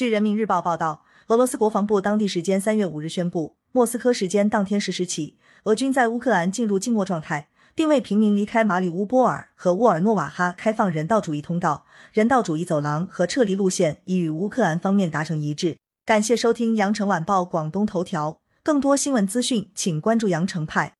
据人民日报报道俄罗斯国防部当地时间三月五日宣布莫斯科时间当天十时起俄军在乌克兰进入静默状态并为平民离开马里乌波尔和沃尔诺瓦哈开放人道主义通道人道主义走廊和撤离路线已与乌克兰方面达成一致。感谢收听羊城晚报广东头条更多新闻资讯请关注羊城派。